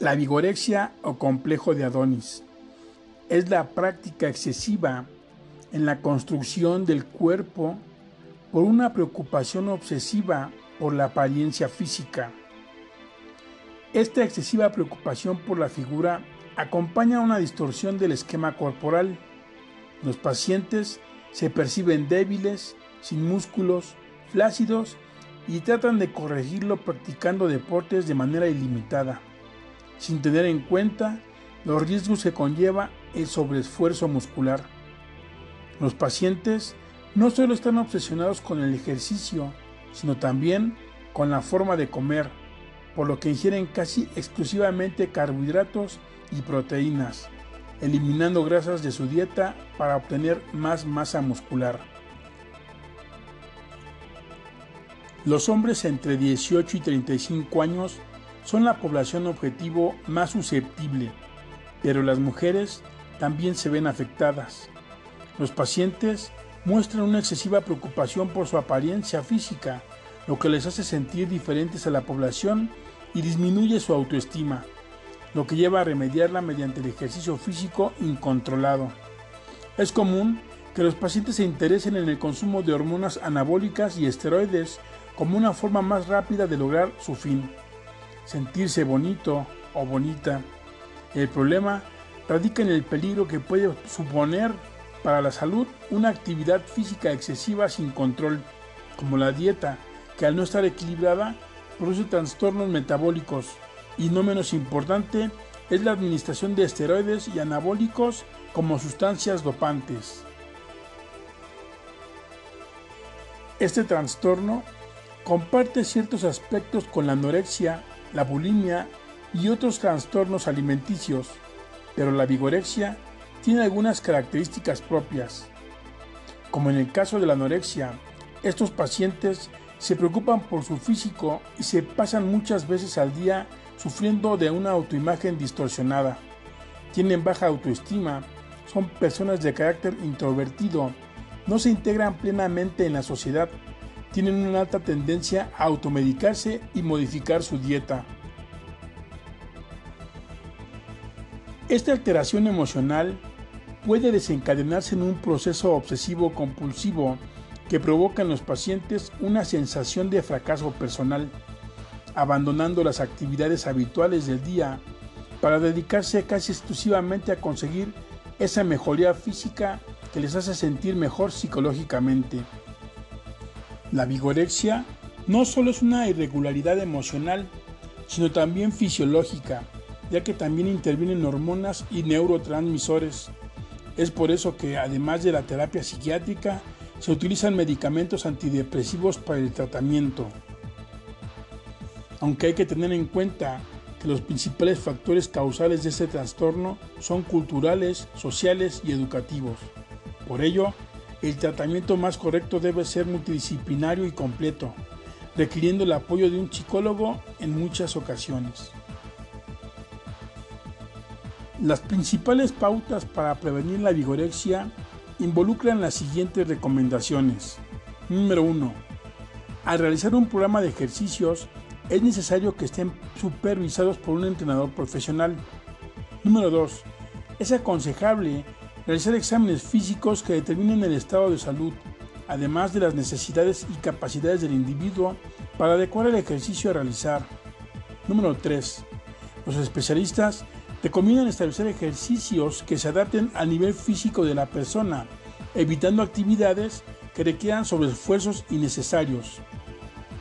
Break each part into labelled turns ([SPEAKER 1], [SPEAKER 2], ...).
[SPEAKER 1] La vigorexia o complejo de Adonis es la práctica excesiva en la construcción del cuerpo por una preocupación obsesiva por la apariencia física. Esta excesiva preocupación por la figura acompaña una distorsión del esquema corporal. Los pacientes se perciben débiles, sin músculos, flácidos y tratan de corregirlo practicando deportes de manera ilimitada sin tener en cuenta los riesgos que conlleva el sobreesfuerzo muscular. Los pacientes no solo están obsesionados con el ejercicio, sino también con la forma de comer, por lo que ingieren casi exclusivamente carbohidratos y proteínas, eliminando grasas de su dieta para obtener más masa muscular. Los hombres entre 18 y 35 años son la población objetivo más susceptible, pero las mujeres también se ven afectadas. Los pacientes muestran una excesiva preocupación por su apariencia física, lo que les hace sentir diferentes a la población y disminuye su autoestima, lo que lleva a remediarla mediante el ejercicio físico incontrolado. Es común que los pacientes se interesen en el consumo de hormonas anabólicas y esteroides como una forma más rápida de lograr su fin sentirse bonito o bonita. El problema radica en el peligro que puede suponer para la salud una actividad física excesiva sin control, como la dieta, que al no estar equilibrada produce trastornos metabólicos y no menos importante es la administración de esteroides y anabólicos como sustancias dopantes. Este trastorno comparte ciertos aspectos con la anorexia la bulimia y otros trastornos alimenticios, pero la vigorexia tiene algunas características propias. Como en el caso de la anorexia, estos pacientes se preocupan por su físico y se pasan muchas veces al día sufriendo de una autoimagen distorsionada. Tienen baja autoestima, son personas de carácter introvertido, no se integran plenamente en la sociedad tienen una alta tendencia a automedicarse y modificar su dieta. Esta alteración emocional puede desencadenarse en un proceso obsesivo compulsivo que provoca en los pacientes una sensación de fracaso personal, abandonando las actividades habituales del día para dedicarse casi exclusivamente a conseguir esa mejoría física que les hace sentir mejor psicológicamente. La vigorexia no solo es una irregularidad emocional, sino también fisiológica, ya que también intervienen hormonas y neurotransmisores. Es por eso que, además de la terapia psiquiátrica, se utilizan medicamentos antidepresivos para el tratamiento. Aunque hay que tener en cuenta que los principales factores causales de este trastorno son culturales, sociales y educativos. Por ello, el tratamiento más correcto debe ser multidisciplinario y completo, requiriendo el apoyo de un psicólogo en muchas ocasiones. Las principales pautas para prevenir la vigorexia involucran las siguientes recomendaciones. Número 1. Al realizar un programa de ejercicios es necesario que estén supervisados por un entrenador profesional. Número 2. Es aconsejable realizar exámenes físicos que determinen el estado de salud, además de las necesidades y capacidades del individuo para adecuar el ejercicio a realizar. Número 3. Los especialistas recomiendan establecer ejercicios que se adapten al nivel físico de la persona, evitando actividades que requieran sobreesfuerzos innecesarios.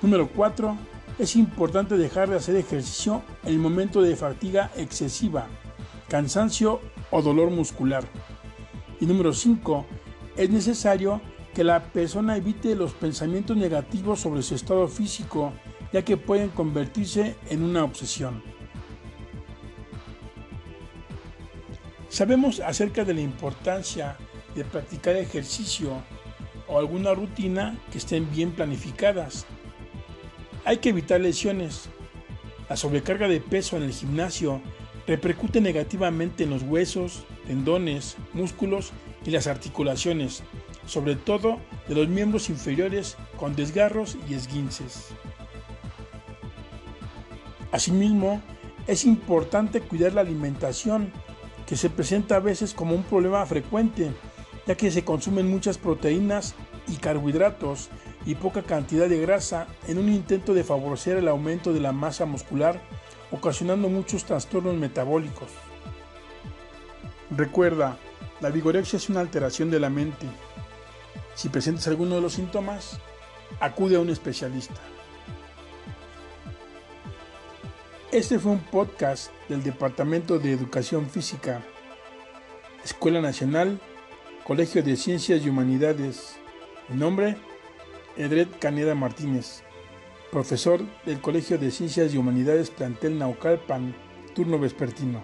[SPEAKER 1] Número 4. Es importante dejar de hacer ejercicio en el momento de fatiga excesiva, cansancio o dolor muscular. Y número 5. Es necesario que la persona evite los pensamientos negativos sobre su estado físico, ya que pueden convertirse en una obsesión. Sabemos acerca de la importancia de practicar ejercicio o alguna rutina que estén bien planificadas. Hay que evitar lesiones. La sobrecarga de peso en el gimnasio repercute negativamente en los huesos, tendones, músculos y las articulaciones, sobre todo de los miembros inferiores con desgarros y esguinces. Asimismo, Es importante cuidar la alimentación, que se presenta a veces como un problema frecuente, ya que se consumen muchas proteínas y carbohidratos y poca cantidad de grasa en un intento de favorecer el aumento de la masa muscular, ocasionando muchos trastornos metabólicos. Recuerda, la vigorexia es una alteración de la mente. Si presentas alguno de los síntomas, acude a un especialista. Este fue un podcast del Departamento de Educación Física, Escuela Nacional, Colegio de Ciencias y Humanidades. Mi nombre, Edred Caneda Martínez, profesor del Colegio de Ciencias y Humanidades Plantel Naucalpan, turno vespertino.